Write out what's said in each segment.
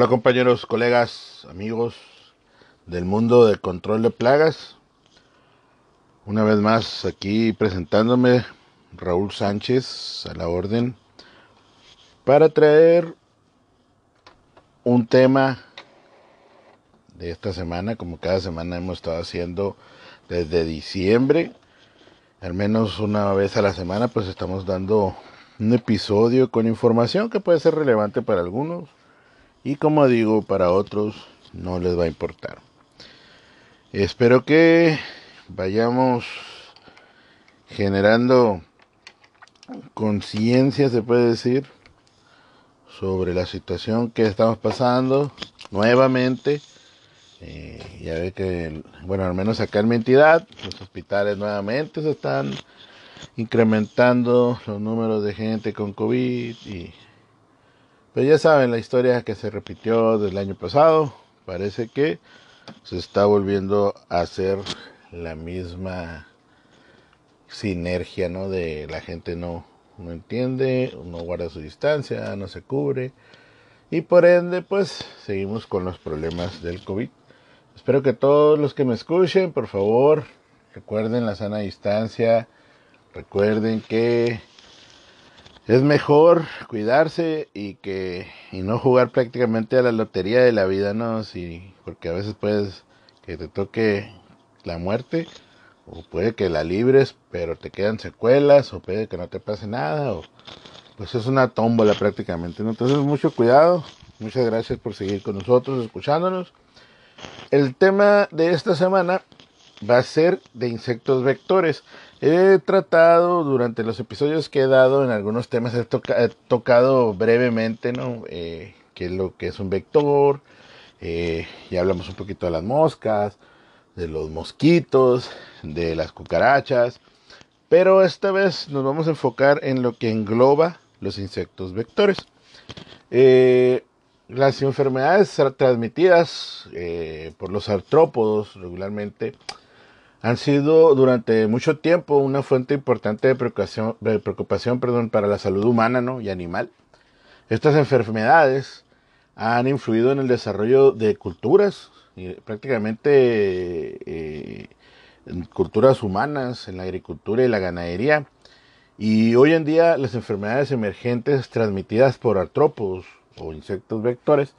Hola compañeros, colegas, amigos del mundo de control de plagas. Una vez más aquí presentándome Raúl Sánchez a la orden para traer un tema de esta semana, como cada semana hemos estado haciendo desde diciembre, al menos una vez a la semana, pues estamos dando un episodio con información que puede ser relevante para algunos y como digo, para otros no les va a importar. Espero que vayamos generando conciencia, se puede decir, sobre la situación que estamos pasando nuevamente. Eh, ya ve que, bueno, al menos acá en mi entidad, los hospitales nuevamente se están incrementando los números de gente con COVID y pues ya saben la historia que se repitió del año pasado, parece que se está volviendo a hacer la misma sinergia, ¿no? De la gente no, no entiende, no guarda su distancia, no se cubre y por ende pues seguimos con los problemas del COVID. Espero que todos los que me escuchen, por favor, recuerden la sana distancia, recuerden que es mejor cuidarse y que y no jugar prácticamente a la lotería de la vida, no, sí, porque a veces puedes que te toque la muerte o puede que la libres, pero te quedan secuelas o puede que no te pase nada o pues es una tómbola prácticamente, ¿no? Entonces mucho cuidado. Muchas gracias por seguir con nosotros, escuchándonos. El tema de esta semana va a ser de insectos vectores. He tratado durante los episodios que he dado en algunos temas, he, tocado brevemente, ¿no? Eh, qué es lo que es un vector. Eh, ya hablamos un poquito de las moscas, de los mosquitos, de las cucarachas. Pero esta vez nos vamos a enfocar en lo que engloba los insectos vectores. Eh, las enfermedades transmitidas por los artrópodos regularmente han sido durante mucho tiempo una fuente importante de preocupación, preocupación perdón, para la salud humana ¿no? y animal. Estas enfermedades han influido en el desarrollo de culturas, prácticamente eh, culturas humanas, en la agricultura y la ganadería. Y hoy en día las enfermedades emergentes transmitidas por artrópodos o insectos vectores,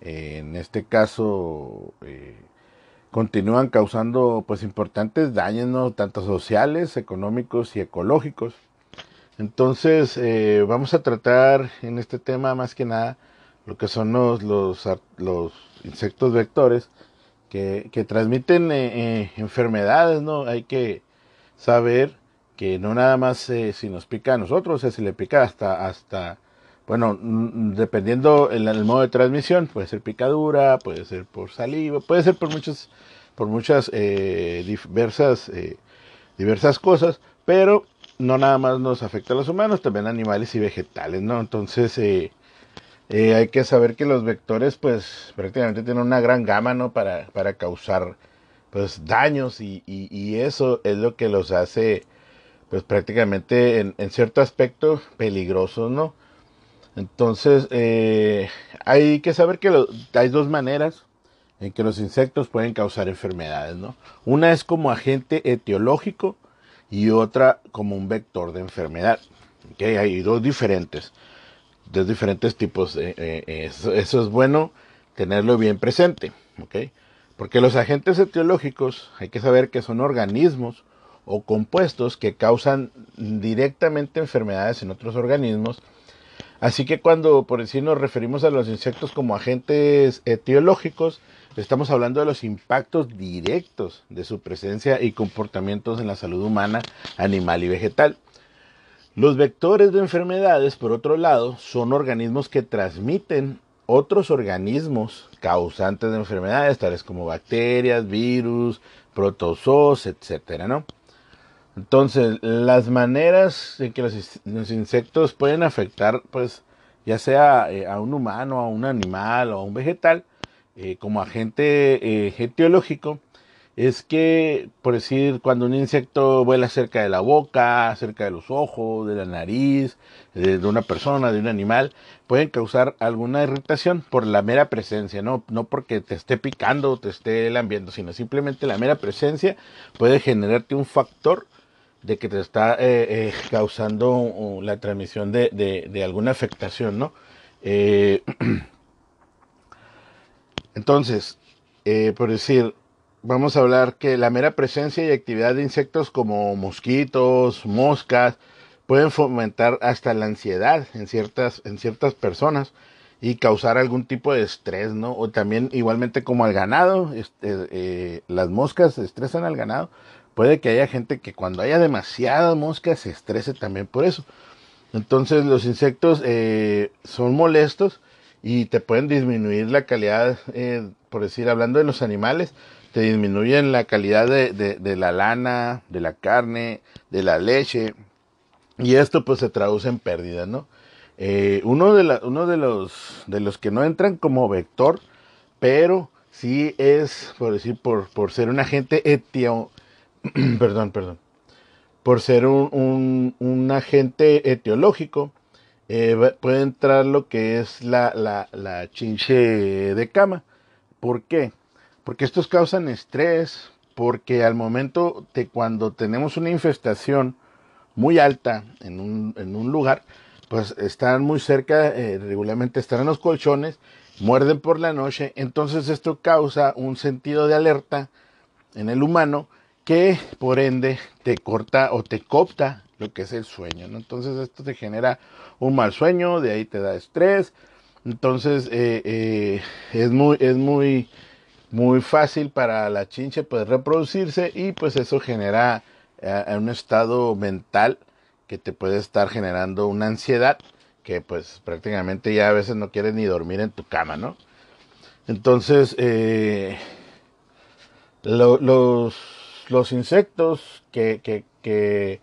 en este caso eh, continúan causando pues importantes daños, tanto sociales, económicos y ecológicos. Entonces eh, vamos a tratar en este tema más que nada lo que son los, los, los insectos vectores que, que transmiten eh, eh, enfermedades, ¿no? Hay que saber que no nada más si nos pica a nosotros, o sea, si le pica hasta, hasta bueno, dependiendo el, modo de transmisión, puede ser picadura, puede ser por saliva, puede ser por muchos, por muchas eh, diversas, eh, diversas cosas, pero no nada más nos afecta a los humanos, también animales y vegetales, ¿no? Entonces eh, hay que saber que los vectores, pues prácticamente tienen una gran gama, ¿no? Para, para causar, pues daños y, y, eso es lo que los hace, pues prácticamente en, en cierto aspecto peligrosos, ¿no? Entonces, eh, hay que saber que hay dos maneras en que los insectos pueden causar enfermedades, ¿no? Una es como agente etiológico y otra como un vector de enfermedad. ¿okay? Hay dos diferentes, dos diferentes tipos. De, eh, eh, eso, es bueno tenerlo bien presente. Porque los agentes etiológicos hay que saber que son organismos o compuestos que causan directamente enfermedades en otros organismos Así que cuando por decir nos referimos a los insectos como agentes etiológicos, estamos hablando de los impactos directos de su presencia y comportamientos en la salud humana, animal y vegetal. Los vectores de enfermedades, por otro lado, son organismos que transmiten otros organismos causantes de enfermedades, tales como bacterias, virus, protozoos, etcétera, ¿no? Entonces, las maneras en que los, insectos pueden afectar, pues, ya sea eh, a un humano, a un animal o a un vegetal, eh, como agente eh, etiológico, es que, por decir, cuando un insecto vuela cerca de la boca, cerca de los ojos, de la nariz, de, una persona, de un animal, pueden causar alguna irritación por la mera presencia, no, no porque te esté picando o te esté lambiendo, sino simplemente la mera presencia puede generarte un factor de que te está eh, eh, causando la transmisión de, de, alguna afectación, ¿no? Eh, entonces, por decir, vamos a hablar que la mera presencia y actividad de insectos como mosquitos, moscas, pueden fomentar hasta la ansiedad en ciertas, en ciertas personas y causar algún tipo de estrés, ¿no? O también igualmente como al ganado, este, eh, las moscas estresan al ganado. Puede que haya gente que cuando haya demasiadas moscas se estrese también por eso. Entonces los insectos eh, son molestos y te pueden disminuir la calidad, eh, por decir, hablando de los animales, te disminuyen la calidad de, de, la lana, de la carne, de la leche. Y esto pues se traduce en pérdida, ¿no? Eh, uno de, los, de los que no entran como vector, pero sí es, por decir, por, por ser un agente etio, perdón, perdón, por ser un, un, agente etiológico, eh, puede entrar lo que es la, la, la chinche de cama. ¿Por qué? porque estos causan estrés, porque al momento de cuando tenemos una infestación muy alta en un, en un lugar, pues están muy cerca, eh, regularmente están en los colchones, muerden por la noche, entonces esto causa un sentido de alerta en el humano que por ende te corta o te copta lo que es el sueño. Entonces esto te genera un mal sueño, de ahí te da estrés, entonces eh, eh, es muy, es muy muy fácil para la chinche poder reproducirse y pues eso genera un estado mental que te puede estar generando una ansiedad que pues prácticamente ya a veces no quieres ni dormir en tu cama, ¿no? Entonces, eh, los, los insectos que, que, que,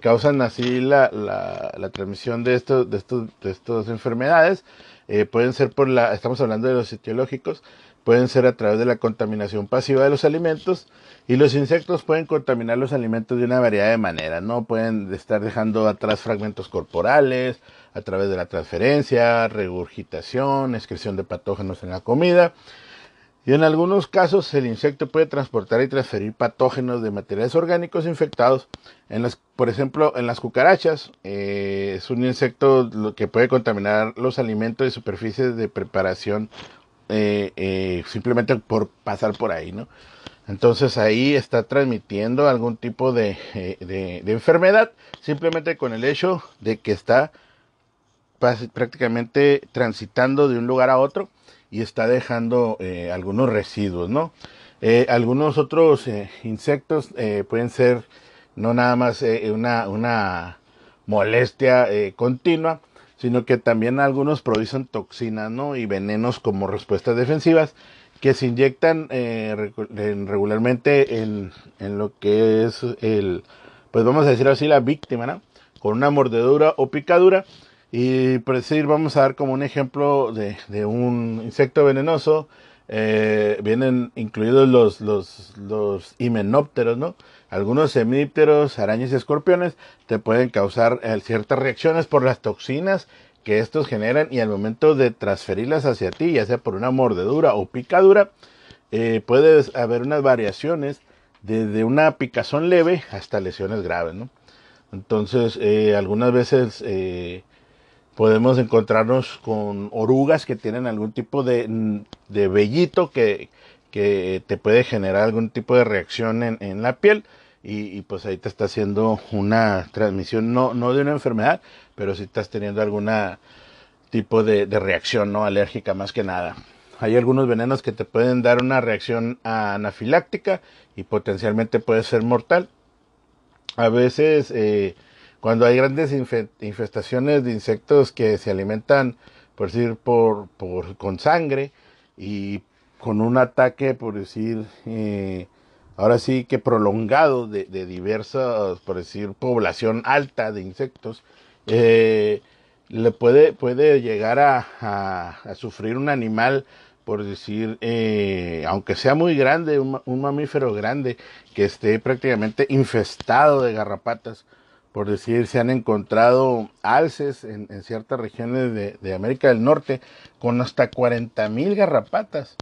causan así la, la, la transmisión de, estos, de, de estas enfermedades eh, pueden ser por la, estamos hablando de los etiológicos, pueden ser a través de la contaminación pasiva de los alimentos y los insectos pueden contaminar los alimentos de una variedad de maneras, ¿no? Pueden estar dejando atrás fragmentos corporales a través de la transferencia, regurgitación, excreción de patógenos en la comida. Y en algunos casos el insecto puede transportar y transferir patógenos de materiales orgánicos infectados. En las, por ejemplo, en las cucarachas eh, es un insecto que puede contaminar los alimentos y superficies de preparación eh, eh, simplemente por pasar por ahí, ¿no? Entonces ahí está transmitiendo algún tipo de, eh, de, enfermedad simplemente con el hecho de que está prácticamente transitando de un lugar a otro y está dejando algunos residuos, ¿no? algunos otros insectos pueden ser no nada más una, una molestia continua, sino que también algunos producen toxinas ¿no? y venenos como respuestas defensivas que se inyectan eh, regularmente en, en, lo que es el, pues vamos a decir así, la víctima, ¿no? con una mordedura o picadura. Y por decir, vamos a dar como un ejemplo de, de un insecto venenoso. Eh, vienen incluidos los, los, los himenópteros, ¿no? Algunos semípteros, arañas y escorpiones te pueden causar eh, ciertas reacciones por las toxinas que estos generan y al momento de transferirlas hacia ti, ya sea por una mordedura o picadura, eh, puede haber unas variaciones desde una picazón leve hasta lesiones graves, ¿no? Entonces, eh, algunas veces podemos encontrarnos con orugas que tienen algún tipo de, de vellito que, que, te puede generar algún tipo de reacción en, en la piel y, pues ahí te está haciendo una transmisión, no, no de una enfermedad, pero si estás teniendo alguna tipo de, reacción no alérgica más que nada. Hay algunos venenos que te pueden dar una reacción anafiláctica y potencialmente puede ser mortal. A veces eh, cuando hay grandes infestaciones de insectos que se alimentan, por decir, por, con sangre y con un ataque, por decir, eh, ahora sí que prolongado de, diversas, por decir, población alta de insectos, eh, le puede, puede llegar a, sufrir un animal por decir, eh, aunque sea muy grande, un, mamífero grande, que esté prácticamente infestado de garrapatas, por decir, se han encontrado alces en, ciertas regiones de, América del Norte con hasta 40 mil garrapatas,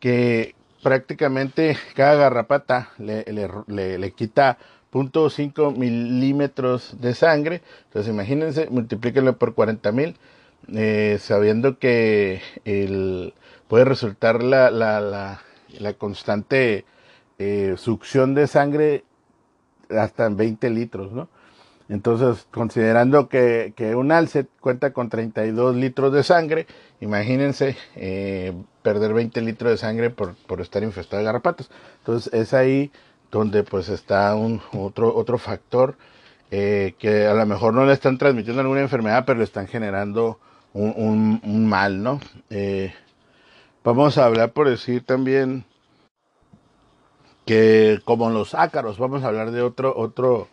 que prácticamente cada garrapata le, le, quita 0.5 milímetros de sangre. Entonces imagínense, multiplíquenlo por 40 mil, eh, sabiendo que puede resultar la, la, la, la constante eh, succión de sangre hasta en 20 litros, ¿no? Entonces, considerando que, un alce cuenta con 32 litros de sangre, imagínense eh, perder 20 litros de sangre por, estar infestado de garrapatas. Entonces, es ahí donde pues está otro, otro factor eh, que a lo mejor no le están transmitiendo alguna enfermedad, pero le están generando un mal, ¿no? Eh, Vamos a hablar por decir también que como los ácaros, vamos a hablar de otro, otro,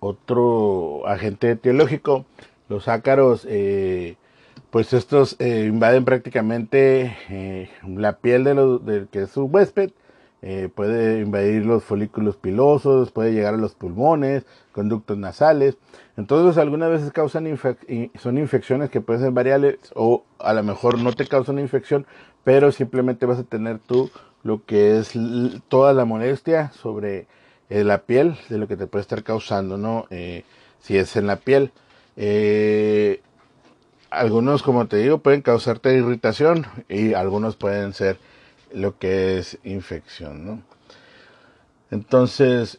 otro agente etiológico. Los ácaros, eh, pues estos eh, invaden prácticamente eh, la piel de lo, del que es su huésped, puede invadir los folículos pilosos, puede llegar a los pulmones, conductos nasales. Entonces algunas veces causan son infecciones que pueden ser variables o a lo mejor no te causan infección, pero simplemente vas a tener tú lo que es toda la molestia sobre eh, la piel de lo que te puede estar causando, ¿no? Eh, si es en la piel. Eh, algunos, como te digo, pueden causarte irritación y algunos pueden ser lo que es infección, ¿no? Entonces,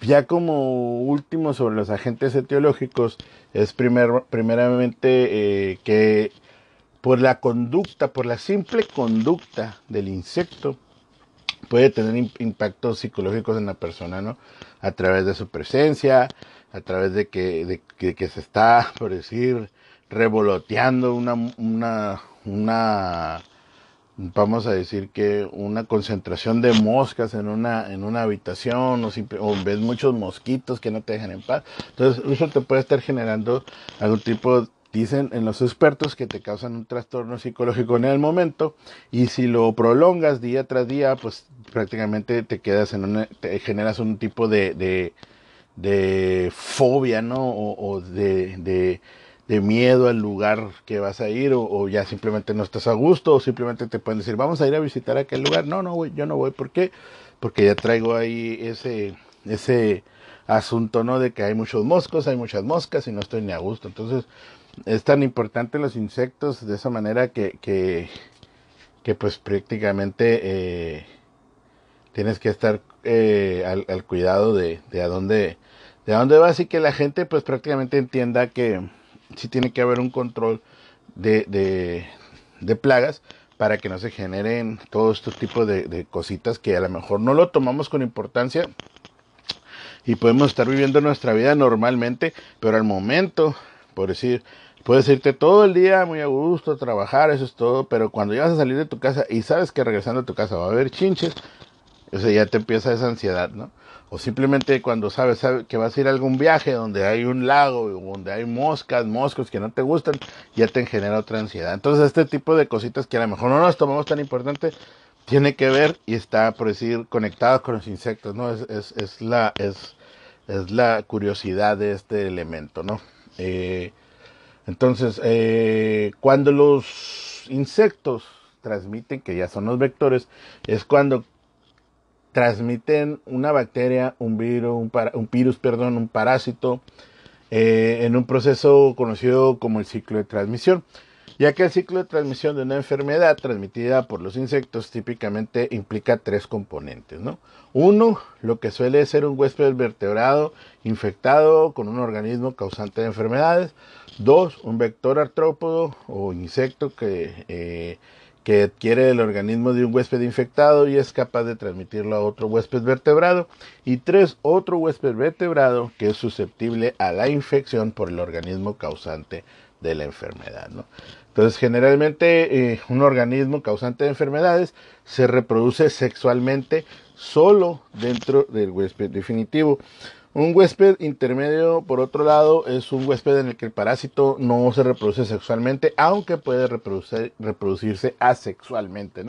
ya como último sobre los agentes etiológicos, es primer, primeramente que por la conducta, por la simple conducta del insecto, puede tener impactos psicológicos en la persona, ¿no? A través de su presencia, a través de que, de, que se está, por decir, revoloteando una, una, una, vamos a decir que una concentración de moscas en una, en una habitación o, o ves muchos mosquitos que no te dejan en paz. Entonces, eso te puede estar generando algún tipo Dicen en los expertos que te causan un trastorno psicológico en el momento y si lo prolongas día tras día, pues prácticamente te quedas en una, te generas un tipo de, de, fobia, ¿no? O, de, de, miedo al lugar que vas a ir o, ya simplemente no estás a gusto o simplemente te pueden decir, vamos a ir a visitar aquel lugar. No, no, yo no voy. ¿Por qué? Porque ya traigo ahí ese, ese asunto, ¿no? De que hay muchos moscos, hay muchas moscas y no estoy ni a gusto. Entonces, es tan importante los insectos de esa manera que, que, pues prácticamente eh, tienes que estar eh, al, al, cuidado de, de, a dónde de a dónde vas y que la gente pues prácticamente entienda que sí tiene que haber un control de, de, de plagas para que no se generen todos estos tipos de, de, cositas que a lo mejor no lo tomamos con importancia y podemos estar viviendo nuestra vida normalmente, pero al momento, por decir, Puedes irte todo el día muy a gusto, trabajar, eso es todo, pero cuando ya vas a salir de tu casa y sabes que regresando a tu casa va a haber chinches, ya te empieza esa ansiedad, ¿no? O simplemente cuando sabes, que vas a ir a algún viaje donde hay un lago, donde hay moscas, moscos que no te gustan, ya te genera otra ansiedad. Entonces, este tipo de cositas que a lo mejor no nos tomamos tan importante, tiene que ver y está, por decir, conectado con los insectos, ¿no? Es, es, es la, es, es la curiosidad de este elemento, ¿no? Eh, entonces, eh, cuando los insectos transmiten, que ya son los vectores, es cuando transmiten una bacteria, un virus, un, un virus, perdón, un parásito, eh, en un proceso conocido como el ciclo de transmisión ya que el ciclo de transmisión de una enfermedad transmitida por los insectos típicamente implica tres componentes, ¿no? Uno, lo que suele ser un huésped vertebrado infectado con un organismo causante de enfermedades. Dos, un vector artrópodo o insecto que, eh, que adquiere el organismo de un huésped infectado y es capaz de transmitirlo a otro huésped vertebrado. Y tres, otro huésped vertebrado que es susceptible a la infección por el organismo causante de la enfermedad. ¿no? Entonces, generalmente eh, un organismo causante de enfermedades se reproduce sexualmente solo dentro del huésped definitivo. Un huésped intermedio, por otro lado, es un huésped en el que el parásito no se reproduce sexualmente, aunque puede reproducirse asexualmente.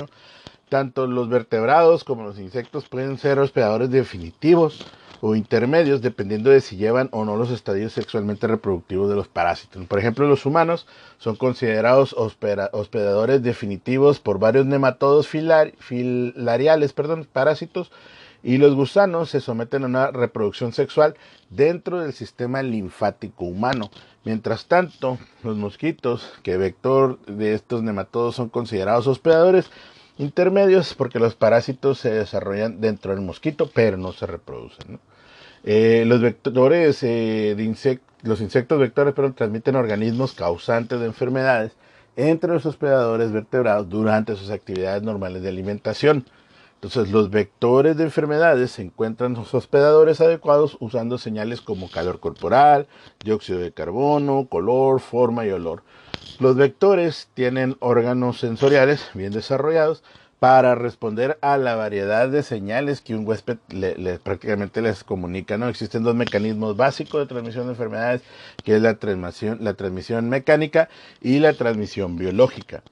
Tanto los vertebrados como los insectos pueden ser hospedadores definitivos o intermedios dependiendo de si llevan o no los estadios sexualmente reproductivos de los parásitos. Por ejemplo, los humanos son considerados hospedadores definitivos por varios nematodos filariales, perdón, parásitos, y los gusanos se someten a una reproducción sexual dentro del sistema linfático humano. Mientras tanto, los mosquitos, que vector de estos nematodos son considerados hospedadores intermedios porque los parásitos se desarrollan dentro del mosquito, pero no se reproducen. Eh, los vectores eh, de insectos, los insectos vectores pero transmiten organismos causantes de enfermedades entre los hospedadores vertebrados durante sus actividades normales de alimentación. Entonces, los vectores de enfermedades encuentran sus hospedadores adecuados usando señales como calor corporal, dióxido de carbono, color, forma y olor. Los vectores tienen órganos sensoriales bien desarrollados para responder a la variedad de señales que un huésped prácticamente les comunica. ¿no? Existen dos mecanismos básicos de transmisión de enfermedades, que es la transmisión, la transmisión mecánica y la transmisión biológica.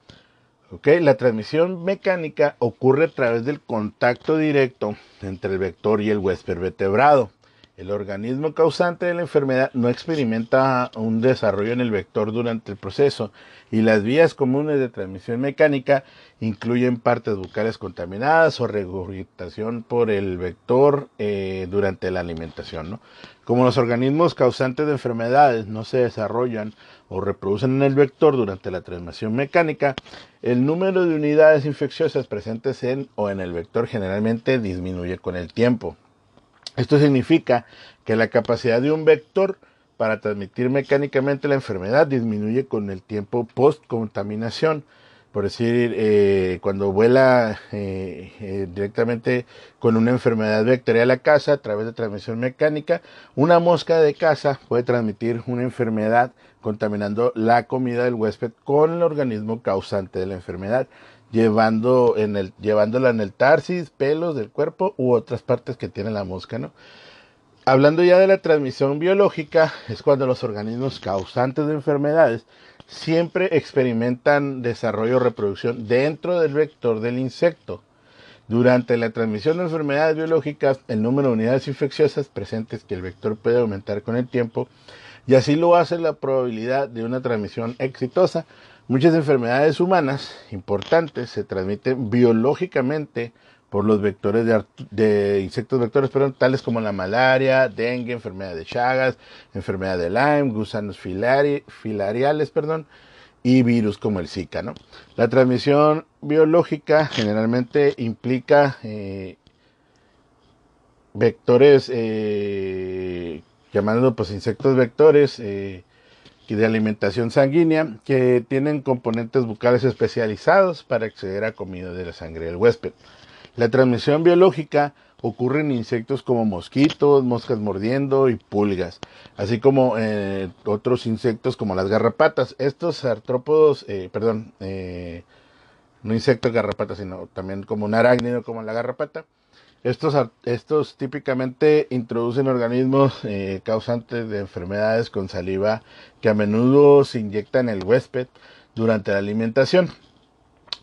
La transmisión mecánica ocurre a través del contacto directo entre el vector y el huésped vertebrado. El organismo causante de la enfermedad no experimenta un desarrollo en el vector durante el proceso y las vías comunes de transmisión mecánica incluyen partes bucales contaminadas o regurgitación por el vector eh, durante la alimentación. Como los organismos causantes de enfermedades no se desarrollan o reproducen en el vector durante la transmisión mecánica, el número de unidades infecciosas presentes en o en el vector generalmente disminuye con el tiempo. Esto significa que la capacidad de un vector para transmitir mecánicamente la enfermedad disminuye con el tiempo post-contaminación. Por decir, eh, cuando vuela eh, eh, directamente con una enfermedad bacterial a casa a través de transmisión mecánica, una mosca de casa puede transmitir una enfermedad contaminando la comida del huésped con el organismo causante de la enfermedad, llevando en el, llevándola en el tarsis, pelos del cuerpo u otras partes que tiene la mosca, ¿no? Hablando ya de la transmisión biológica, es cuando los organismos causantes de enfermedades siempre experimentan desarrollo o reproducción dentro del vector del insecto. Durante la transmisión de enfermedades biológicas, el número de unidades infecciosas presentes que el vector puede aumentar con el tiempo y así lo hace la probabilidad de una transmisión exitosa. Muchas enfermedades humanas importantes se transmiten biológicamente por los vectores de, insectos vectores, pero tales como la malaria, dengue, enfermedad de Chagas, enfermedad de Lyme, gusanos filariales, perdón, y virus como el Zika. ¿no? La transmisión biológica generalmente implica eh, vectores, eh, llamándolo pues insectos vectores, eh, de alimentación sanguínea que tienen componentes bucales especializados para acceder a comida de la sangre del huésped. La transmisión biológica ocurre en insectos como mosquitos, moscas mordiendo y pulgas, así como eh, otros insectos como las garrapatas. Estos artrópodos, eh, perdón, no insectos garrapatas, sino también como un arácnido como la garrapata. Estos, estos típicamente introducen organismos causantes de enfermedades con saliva que a menudo se inyectan en el huésped durante la alimentación.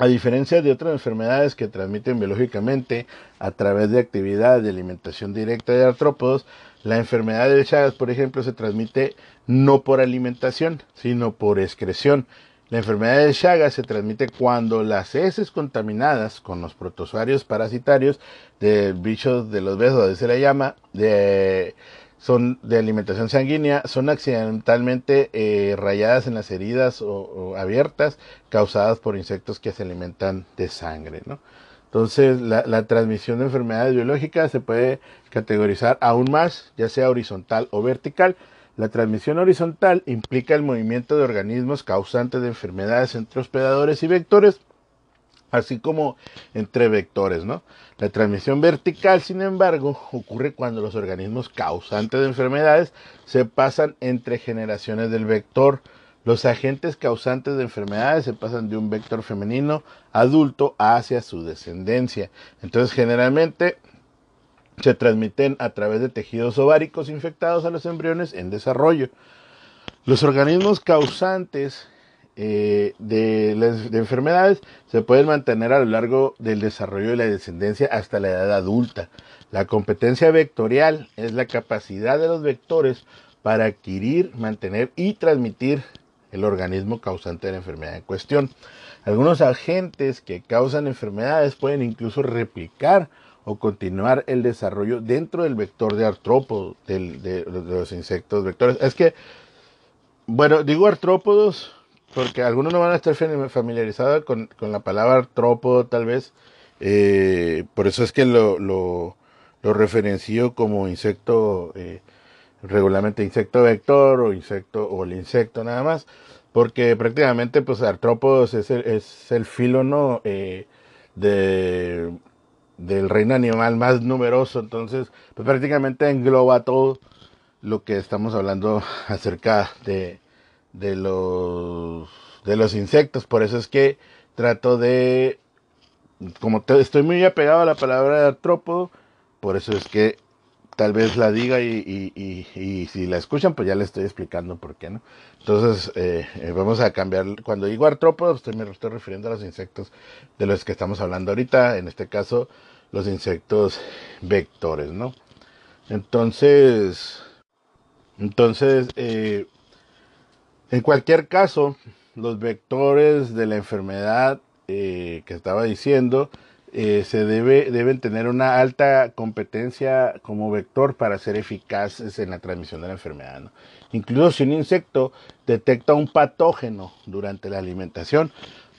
A diferencia de otras enfermedades que transmiten biológicamente a través de actividades de alimentación directa de artrópodos, la enfermedad de Chagas, por ejemplo, se transmite no por alimentación, sino por excreción. La enfermedad de Chagas se transmite cuando las heces contaminadas con los protozoarios parasitarios de bichos de los besos, se le llama, de son de alimentación sanguínea, son accidentalmente eh, rayadas en las heridas o, abiertas causadas por insectos que se alimentan de sangre. ¿no? Entonces, la, transmisión de enfermedades biológicas se puede categorizar aún más, ya sea horizontal o vertical. La transmisión horizontal implica el movimiento de organismos causantes de enfermedades entre hospedadores y vectores así como entre vectores, ¿no? La transmisión vertical, sin embargo, ocurre cuando los organismos causantes de enfermedades se pasan entre generaciones del vector. Los agentes causantes de enfermedades se pasan de un vector femenino adulto hacia su descendencia. Entonces, generalmente, se transmiten a través de tejidos ováricos infectados a los embriones en desarrollo. Los organismos causantes eh, de, de enfermedades se pueden mantener a lo largo del desarrollo de la descendencia hasta la edad adulta. La competencia vectorial es la capacidad de los vectores para adquirir, mantener y transmitir el organismo causante de la enfermedad en cuestión. Algunos agentes que causan enfermedades pueden incluso replicar o continuar el desarrollo dentro del vector de artrópodo de, los insectos vectores. Es que, bueno, digo artrópodos porque algunos no van a estar familiarizados con, la palabra artrópodo tal vez. Eh, por eso es que lo, lo, referencio como insecto, eh, regularmente insecto vector o insecto o el insecto nada más porque prácticamente pues artrópodos es el, es el filo ¿no? Eh, de, del reino animal más numeroso, entonces pues prácticamente engloba todo lo que estamos hablando acerca de, de, los, de los insectos, por eso es que trato de, como estoy muy apegado a la palabra artrópodo, por eso es que tal vez la diga y, y, si la escuchan, pues ya les estoy explicando por qué, ¿no? Entonces, eh, eh, vamos a cambiar. Cuando digo artrópodos, me estoy refiriendo a los insectos de los que estamos hablando ahorita, en este caso, los insectos vectores, ¿no? Entonces, entonces, eh, en cualquier caso, los vectores de la enfermedad que estaba diciendo, eh, se debe, deben tener una alta competencia como vector para ser eficaces en la transmisión de la enfermedad. Incluso si un insecto detecta un patógeno durante la alimentación,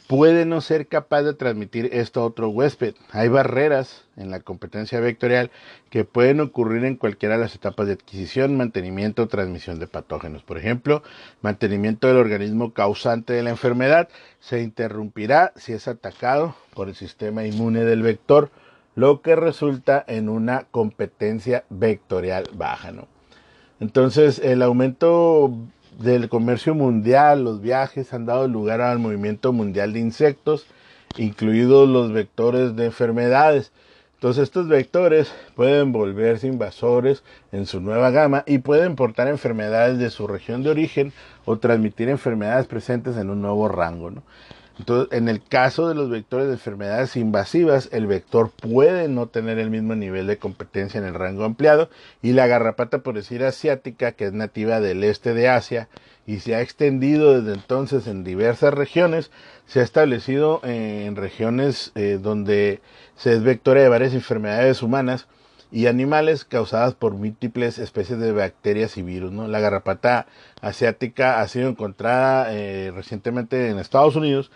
puede no ser capaz de transmitir esto a otro huésped. Hay barreras en la competencia vectorial que pueden ocurrir en cualquiera de las etapas de adquisición, mantenimiento o transmisión de patógenos. Por ejemplo, mantenimiento del organismo causante de la enfermedad se interrumpirá si es atacado por el sistema inmune del vector, lo que resulta en una competencia vectorial baja. Entonces, el aumento del comercio mundial, los viajes han dado lugar al movimiento mundial de insectos, incluidos los vectores de enfermedades. Entonces estos vectores pueden volverse invasores en su nueva gama y pueden portar enfermedades de su región de origen o transmitir enfermedades presentes en un nuevo rango. ¿no? Entonces, en el caso de los vectores de enfermedades invasivas, el vector puede no tener el mismo nivel de competencia en el rango ampliado y la garrapata, por decir asiática, que es nativa del este de Asia y se ha extendido desde entonces en diversas regiones, se ha establecido en regiones eh, donde se es vectora de varias enfermedades humanas y animales causadas por múltiples especies de bacterias y virus. ¿no? La garrapata asiática ha sido encontrada eh, recientemente en Estados Unidos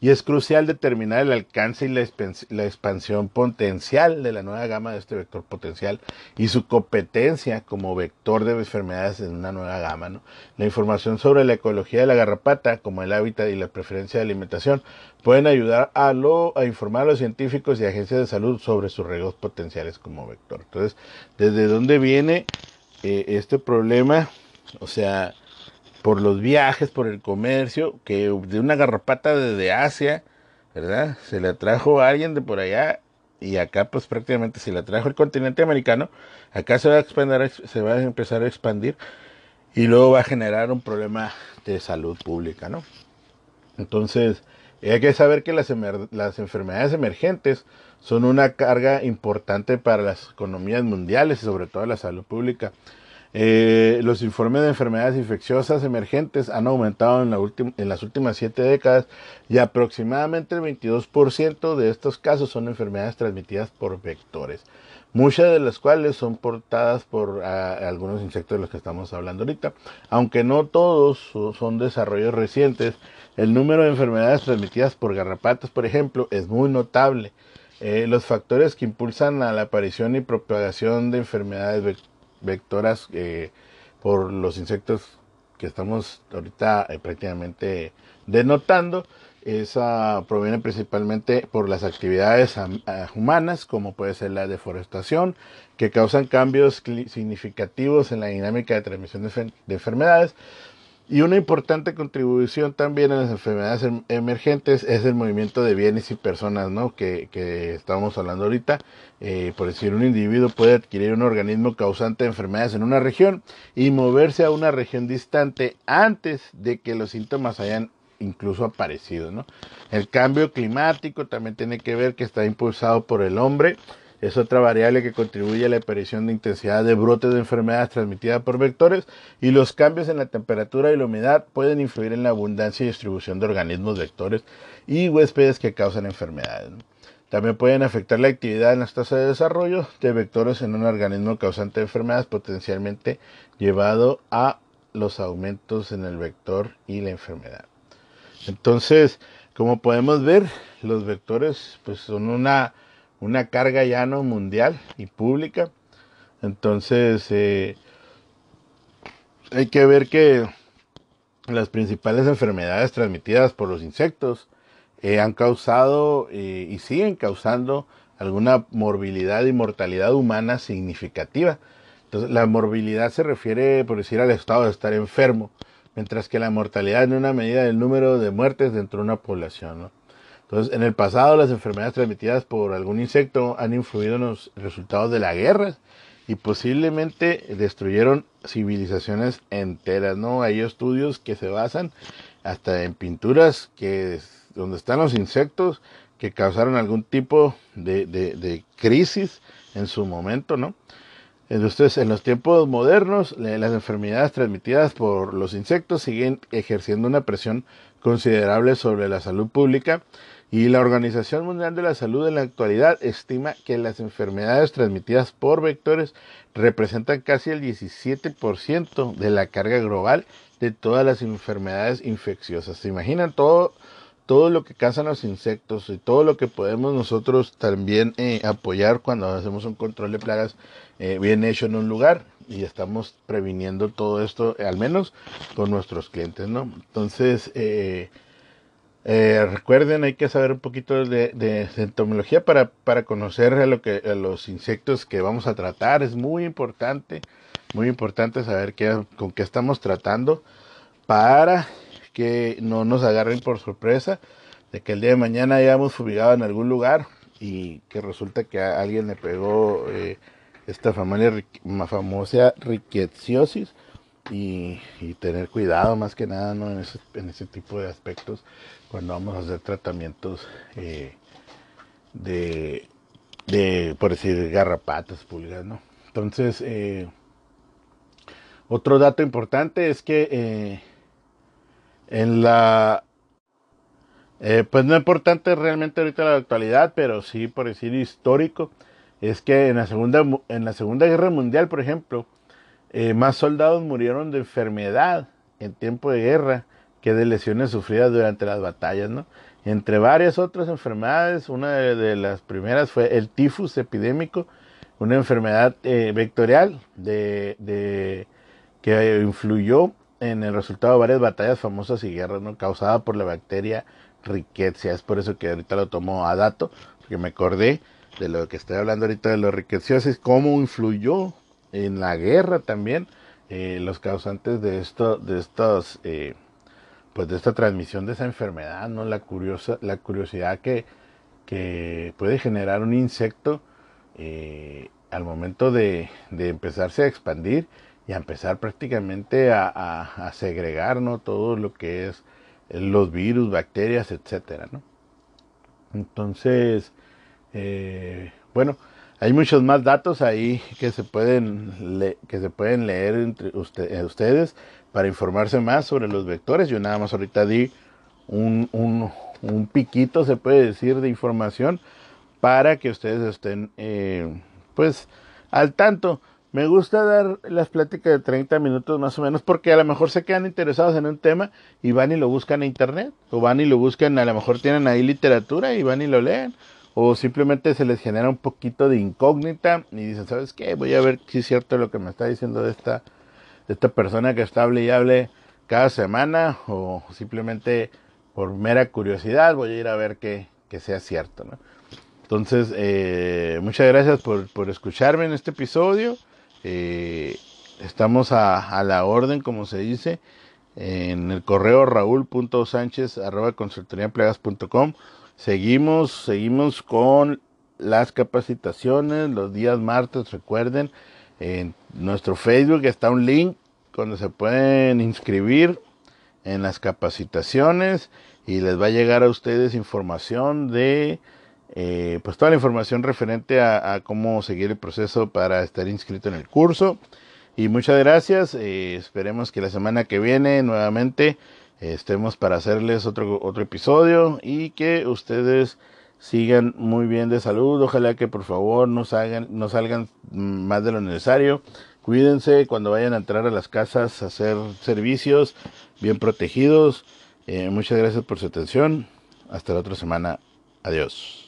y es crucial determinar el alcance y la, expansión potencial de la nueva gama de este vector potencial y su competencia como vector de enfermedades en una nueva gama. ¿no? La información sobre la ecología de la garrapata, como el hábitat y la preferencia de alimentación, pueden ayudar a, lo, a informar a los científicos y agencias de salud sobre sus riesgos potenciales como vector. Entonces, ¿desde dónde viene eh, este problema? O sea, por los viajes, por el comercio, que de una garrapata desde Asia, ¿verdad? Se le trajo a alguien de por allá y acá pues prácticamente se le trajo el continente americano, acá se va a expandir, se va a empezar a expandir y luego va a generar un problema de salud pública, ¿no? Entonces, hay que saber que las, las enfermedades emergentes son una carga importante para las economías mundiales y sobre todo la salud pública. Eh, los informes de enfermedades infecciosas emergentes han aumentado en, la en las últimas siete décadas y aproximadamente el 22% de estos casos son enfermedades transmitidas por vectores, muchas de las cuales son portadas por algunos insectos de los que estamos hablando ahorita. Aunque no todos son desarrollos recientes, el número de enfermedades transmitidas por garrapatas, por ejemplo, es muy notable. Eh, los factores que impulsan a la aparición y propagación de enfermedades vectoriales vectoras eh, por los insectos que estamos ahorita eh, prácticamente denotando. Esa proviene principalmente por las actividades humanas, como puede ser la deforestación, que causan cambios significativos en la dinámica de transmisión de, enfermedades. Y una importante contribución también a las enfermedades em, emergentes es el movimiento de bienes y personas, ¿no? Que, que estamos hablando ahorita. Eh, por decir, un individuo puede adquirir un organismo causante de enfermedades en una región y moverse a una región distante antes de que los síntomas hayan incluso aparecido, ¿no? El cambio climático también tiene que ver que está impulsado por el hombre es otra variable que contribuye a la aparición de intensidad de brotes de enfermedades transmitidas por vectores y los cambios en la temperatura y la humedad pueden influir en la abundancia y distribución de organismos vectores y huéspedes que causan enfermedades. También pueden afectar la actividad en las tasas de desarrollo de vectores en un organismo causante de enfermedades potencialmente llevado a los aumentos en el vector y la enfermedad. Entonces, como podemos ver, los vectores pues son una una carga ya no mundial y pública. Entonces, eh, hay que ver que las principales enfermedades transmitidas por los insectos eh, han causado eh, y siguen causando alguna morbilidad y mortalidad humana significativa. Entonces, la morbilidad se refiere, por decir, al estado de estar enfermo, mientras que la mortalidad es una medida del número de muertes dentro de una población. ¿no? Entonces, en el pasado las enfermedades transmitidas por algún insecto han influido en los resultados de la guerra y posiblemente destruyeron civilizaciones enteras, ¿no? Hay estudios que se basan hasta en pinturas que donde están los insectos que causaron algún tipo de, de crisis en su momento, ¿no? Entonces, en los tiempos modernos, las enfermedades transmitidas por los insectos siguen ejerciendo una presión considerable sobre la salud pública y la Organización Mundial de la Salud en la actualidad estima que las enfermedades transmitidas por vectores representan casi el 17% de la carga global de todas las enfermedades infecciosas. ¿Se imaginan todo, todo lo que cazan los insectos y todo lo que podemos nosotros también eh, apoyar cuando hacemos un control de plagas eh, bien hecho en un lugar? Y estamos previniendo todo esto, al menos con nuestros clientes, ¿no? Entonces, eh, recuerden, hay que saber un poquito de, de, entomología para, para conocer a, lo que, los insectos que vamos a tratar. Es muy importante, muy importante saber qué, con qué estamos tratando para que no nos agarren por sorpresa de que el día de mañana hayamos fumigado en algún lugar y que resulta que a alguien le pegó eh, esta famosa, famosa riqueciosis y, tener cuidado más que nada ¿no? en, ese, en ese tipo de aspectos cuando vamos a hacer tratamientos eh, de, de, por decir, garrapatas, pulgas, ¿no? Entonces, eh, otro dato importante es que eh, en la, pues no importante realmente ahorita la actualidad, pero sí por decir histórico, es que en la segunda, en la segunda guerra mundial, por ejemplo, eh, más soldados murieron de enfermedad en tiempo de guerra que de lesiones sufridas durante las batallas, ¿no? Entre varias otras enfermedades, una de, las primeras fue el tifus epidémico, una enfermedad eh, vectorial de, que influyó en el resultado de varias batallas famosas y guerras, ¿no? Causada por la bacteria Rickettsia. Es por eso que ahorita lo tomo a dato, porque me acordé de lo que estoy hablando ahorita de los rickettsiosis, cómo influyó en la guerra también eh, los causantes de esto de estos eh, pues de esta transmisión de esa enfermedad no la curiosa la curiosidad que, que puede generar un insecto eh, al momento de, de, empezarse a expandir y a empezar prácticamente a, a, segregar no todo lo que es los virus bacterias etcétera no entonces bueno hay muchos más datos ahí que se pueden, que se pueden leer entre eh, ustedes para informarse más sobre los vectores. Yo nada más ahorita di un, un, piquito, se puede decir, de información para que ustedes estén eh, pues al tanto. Me gusta dar las pláticas de 30 minutos más o menos porque a lo mejor se quedan interesados en un tema y van y lo buscan en internet o van y lo buscan, a lo mejor tienen ahí literatura y van y lo leen o simplemente se les genera un poquito de incógnita y dicen, ¿sabes qué? Voy a ver si es cierto lo que me está diciendo de esta, de esta persona que está hable y hable cada semana o simplemente por mera curiosidad voy a ir a ver que, que sea cierto. Entonces, eh, muchas gracias por, por, escucharme en este episodio. Eh, estamos a, a, la orden, como se dice. en el correo raúl.sánchez arroba Seguimos, seguimos con las capacitaciones los días martes, recuerden, en nuestro Facebook está un link donde se pueden inscribir en las capacitaciones y les va a llegar a ustedes información de eh, pues toda la información referente a, cómo seguir el proceso para estar inscrito en el curso. Y muchas gracias. Eh, esperemos que la semana que viene nuevamente estemos para hacerles otro, otro episodio y que ustedes sigan muy bien de salud. Ojalá que por favor no salgan, no salgan más de lo necesario. Cuídense cuando vayan a entrar a las casas a hacer servicios bien protegidos. muchas gracias por su atención. Hasta la otra semana. Adiós.